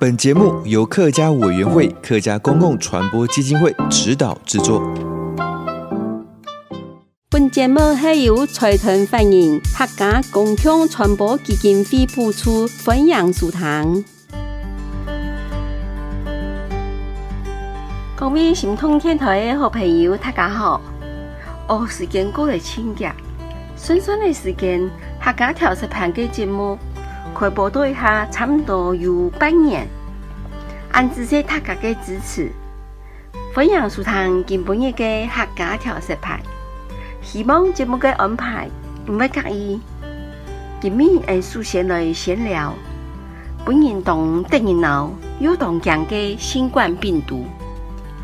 本节目由客家委员会客家公共传播基金会指导制作。本节目系由财团法人客家公共传播基金会补出，分享书堂。各位心通电台的好朋友，大家好！哦，时间过得真急，顺顺的时间，客家调色盘的节目开播到一下，差不多有半年。安谢谢大家的支持，分享书堂今晡日的客家调色盘，希望节目的安排唔会介意。今日会首先来闲聊，本年当得热闹又当讲的新冠病毒。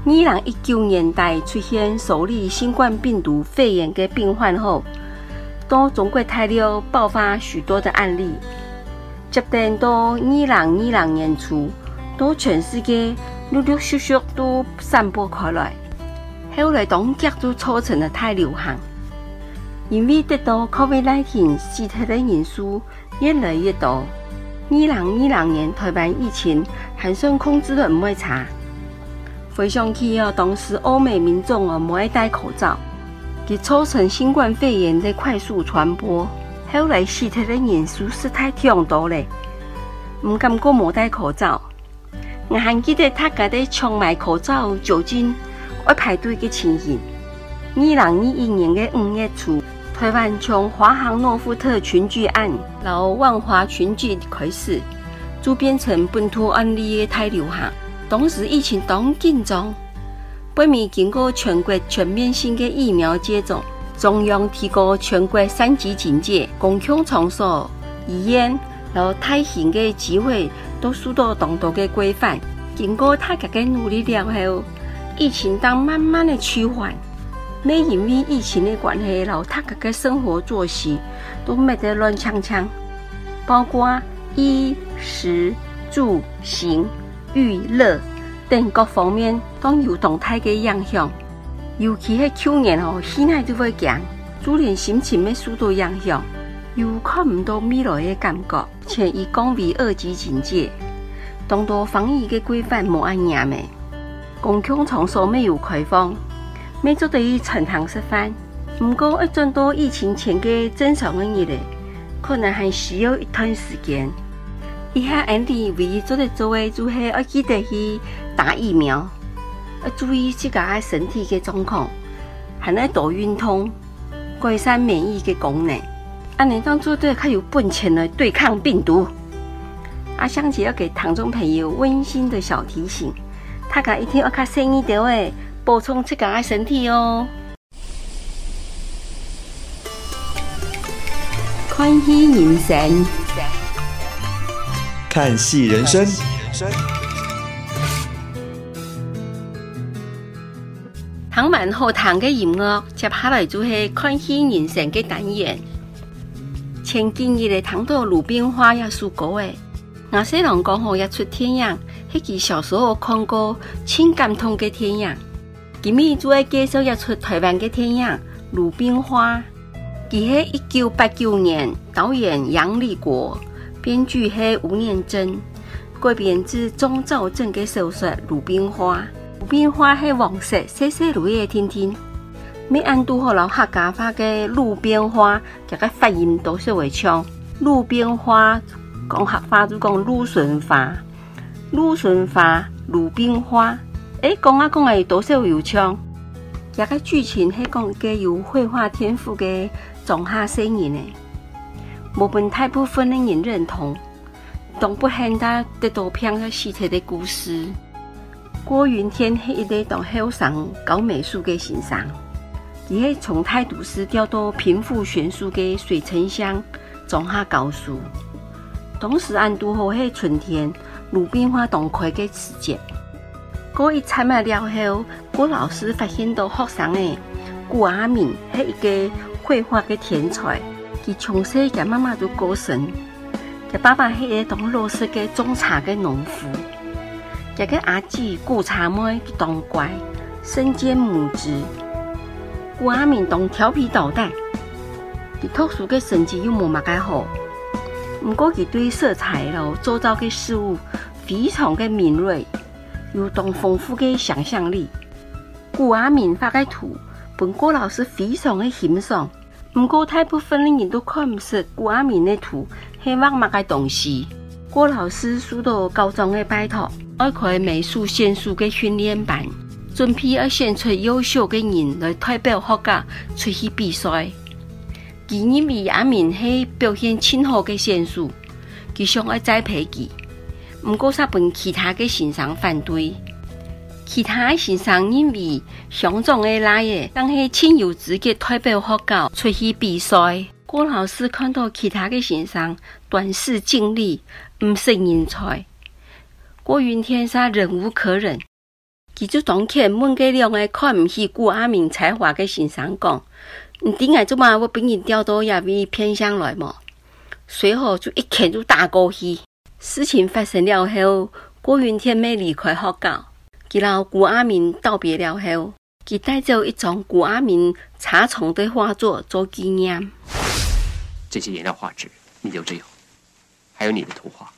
二零一九年代出现首例新冠病毒肺炎的病患后，到中国大陆爆发许多的案例。接等到二零二零年初，到全世界陆陆续续都散播开来。后来当家都造成了大流行，因为得到 COVID-19 死掉的人数越来越多。二零二零年台湾疫情还算控制得唔会差。回想起哦，当时欧美民众哦，没爱戴口罩，给造成新冠肺炎的快速传播。后来死掉的人数实在太多了，唔敢过没戴口罩。我还记得大家在抢买口罩、酒精，要排队的情形。二零二一年的五月初，台湾从华航诺富特群聚案，然后万华群聚开始，就变成本土案例的大流行。当时疫情当紧张，北美经过全国全面性的疫苗接种，中央提高全国三级警戒，公共场所、医院、然后大型的集会都受到当多的规范。经过大家的努力了后，疫情当慢慢的趋缓。没因为疫情的关系，然后大家的生活作息都没得乱枪枪，包括衣食住行。娱乐等各方面都有动态的影响，尤其是去年哦，现在都会讲，就连心情也受到影响，又看不到未来的感觉，且已降为二级警戒，当多防疫的规范没按严的，公共场所没有开放，每做得以餐堂吃饭，不过一转到疫情前的正常的日子，可能还需要一段时间。以下 Andy 唯一做的做的就是要记得去打疫苗，要注意自己身体的状况，还能多运动，改善免疫的功能，安尼当做对较有本钱来对抗病毒。阿香姐要给听众朋友温馨的小提醒，大家一定要较生意点诶，补充自己的身体哦。看戏人生。看戏人生，听完好听的音乐，接下来就是看戏人生的单元。前几日的听到鲁冰花也说过诶，那些人讲好也出电影，迄期小时候看过，轻感动的电影。今日就要介绍一出台湾的电影《鲁冰花》，佢系一九八九年导演杨立国。编剧是吴念真，改编自钟肇政的小说《鲁冰花》。鲁冰花是黄色，细细绿叶听听。没按拄好老客家话的鲁冰花，这个发音都是会唱。鲁冰花讲客话就讲鲁顺花，鲁顺花，鲁冰花。诶，讲啊讲啊，都是会有唱。这个剧情是讲一个有绘画天赋的中下生人呢。无本大部分的人认同，当不幸的得到片的尸体的故事。郭云天是一个当后生搞美术的先生，伊系从台都市调到贫富悬殊的水城乡，种下教书。同时俺拄好喺春天，鲁冰花东开嘅时节。过一参啊了后，郭老师发现到学生诶，古阿明系一个绘画嘅天才。佢从小嘅妈妈都过身，佢爸爸系个当老师嘅种茶嘅农夫。佢个阿姊古茶妹当乖，身兼母职。古阿明当调皮捣蛋，佢读书嘅成绩又冇乜个好。不过佢对色彩咯，周遭嘅事物非常嘅敏锐。有当丰富的想象力，古阿明画的图，本郭老师非常的欣赏。不过大部分的人都看不出古阿明的图系画乜嘅东西。郭老师受到高中的拜托，爱开美术选手的训练班，准备要选出优秀的人来代表学校出去比赛。佢认为阿明系表现很好的选手，佢想要栽培佢。不过，煞被其他的先生反对。其他的先生认为，乡长的来的，当系亲有资格代表学校出去比赛。郭老师看到其他的先生短视近利，不识人才，郭云天煞忍无可忍，佢就当天问给两个看不起古阿明才华的先生讲：“你点解做嘛？我俾你调到亚威偏乡来嘛？”随后就一拳就打过去。事情发生了后，郭云天没离开学校，佢老古阿明道别了后，佢带走一张古阿明茶虫的画作做纪念。这些颜料画纸你留着用，还有你的图画，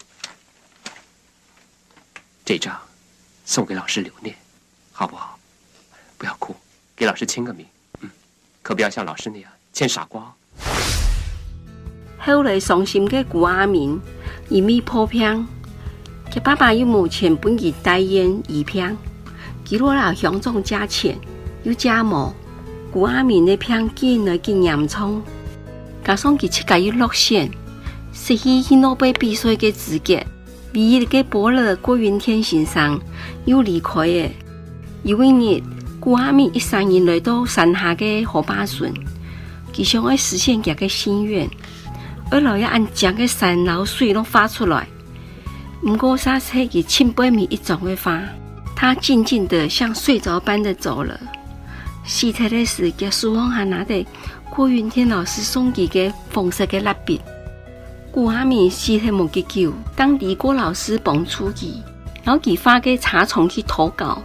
这张送给老师留念，好不好？不要哭，给老师签个名，嗯，可不要像老师那样签傻瓜。后来伤心的古阿明。一米破片，佢爸爸又冇钱帮佢代言一片，佢落了乡长加钱又加毛，古阿明的片见了更严重，加上佢七个月落线，失去去诺贝比赛的资格，唯一的伯乐郭云天先生又离开了。有一日，古阿明一行人来到山下的河坝村，佢想要实现佢的心愿。二老爷按将个山老水都画出来，不过啥是给千百米一种的画，他静静的像睡着般的走了。洗菜的时，给书房还拿着郭云天老师送给的红色的蜡笔。古阿明洗菜没几久，当地郭老师帮助佢，然后佢发给查重去投稿，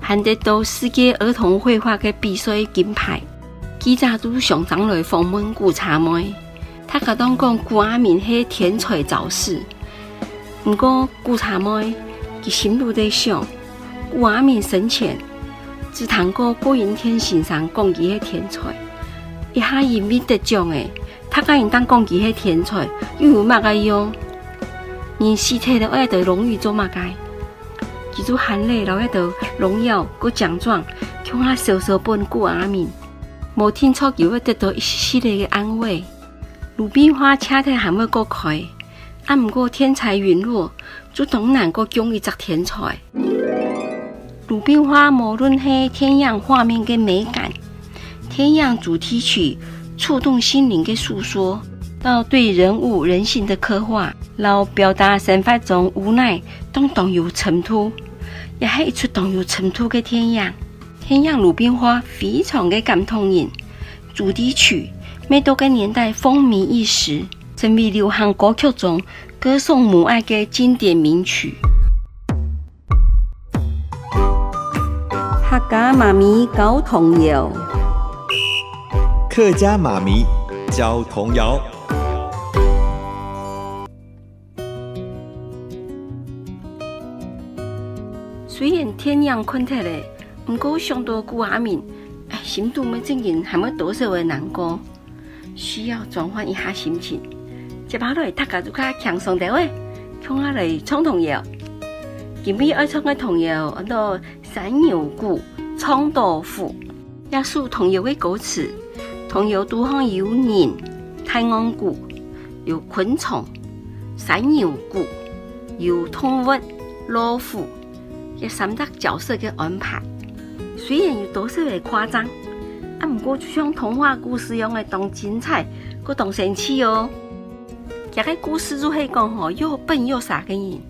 还得到世界儿童绘画的比赛金牌。记者都上场来访问古茶妹。他个当讲古阿明系天才造势，不过古茶妹佢心里在想，古阿明生前只谈过云天先生讲佢系天才，一下因为得奖诶，他个人当讲佢系天才又有乜个用？你死退了爱得荣誉做乜个？记住含泪留一得荣耀个奖状，向他小小本古阿明，没听错就会得到一系列的安慰。鲁冰花车体还未过开，啊，不过天才陨落，就当然个奖一只天才。鲁冰花无论系天样画面的美感，天样主题曲触动心灵的诉说，到对人物人性的刻画，老表达生活中无奈，都当有尘土，也系一出当有尘土的天样。天样鲁冰花非常的感动人，主题曲。每多个年代风靡一时，成为流行歌曲中歌颂母爱的经典名曲。客家妈咪教童谣，客家妈咪教童谣。虽然天阳困特嘞，不过想到古阿明，哎，心都没正经，还没多少的难过。需要转换一下心情，接下来大家就较轻松点喂，从下来唱童谣。今日爱唱的童谣叫做《山牛鼓葱豆腐》，也属童谣的歌词。童谣都行有人、太阳鼓、有昆虫、山牛鼓、有动物、老虎，这三个角色的安排，虽然有多少的夸张。啊，不过就像童话故事一样的，当精彩，搁当神奇哦。这个故事就会讲吼，又笨又傻的人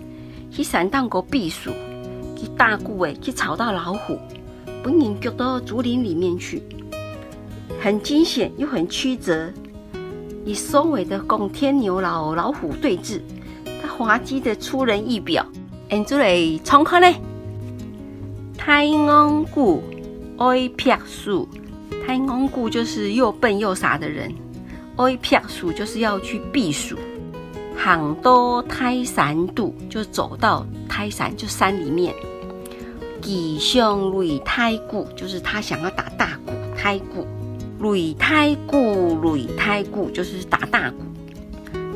去山洞过避暑，去大鼓诶，去吵到老虎，本人丢到竹林里面去，很惊险又很曲折，以收尾的拱天牛老老虎对峙，他滑稽的出人意表。演出来重看呢，太戆久爱撇树，太戆久就是又笨又傻的人，爱撇树就是要去避暑。行到泰山度，就走到泰山，就山里面。吉祥擂太鼓，就是他想要打大鼓。太鼓，擂太鼓，擂太鼓，就是打大鼓。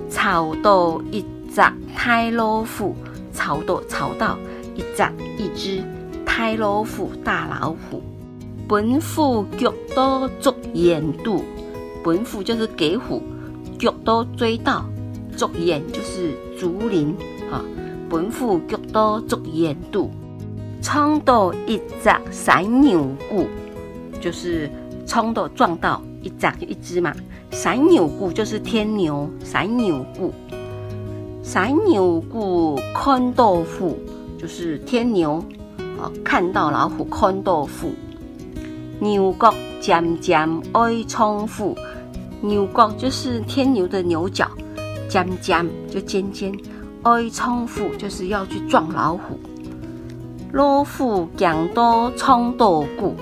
吵到一只太老虎，吵到吵到一只一只太老虎大老虎。本虎脚都捉眼堵，本虎就是给虎，脚都追到。竹岩就是竹林啊，本虎脚多竹岩堵，冲到一只山牛骨，就是冲到撞到一只一只嘛，山牛骨就是天牛，山牛骨，山牛骨看到虎就是天牛啊，看到老虎看到虎，牛角尖尖爱冲虎，牛角就是天牛的牛角。尖尖就尖尖，爱冲虎就是要去撞老虎。老虎强多冲到骨，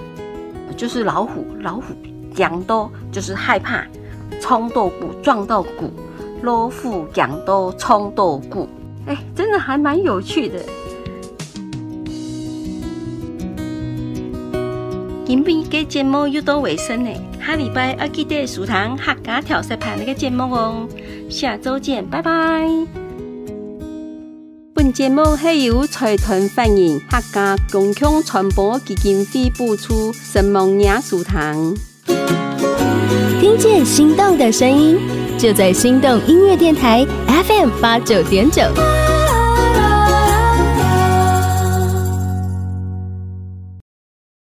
就是老虎，老虎强多就是害怕，冲到骨撞到骨。老虎强多冲到骨，哎，真的还蛮有趣的。今天嘅节目又到尾声嘞，下礼拜要记得收听客家调色盘那个节目哦。下周见，拜拜。本节目系由财团法人客家共享传播基金会补助，神梦雅书堂。听见心动的声音，就在心动音乐电台 FM 八九点九。